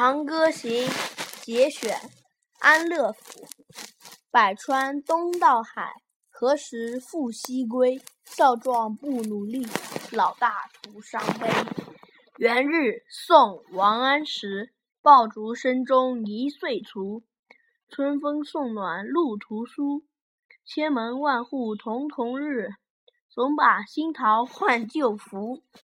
长歌行节选安乐府百川东到海何时复西归？少壮不努力老大徒伤悲。元日宋王安石爆竹声中一岁除。春风送暖入屠苏千门万户曈曈日总把新桃换旧符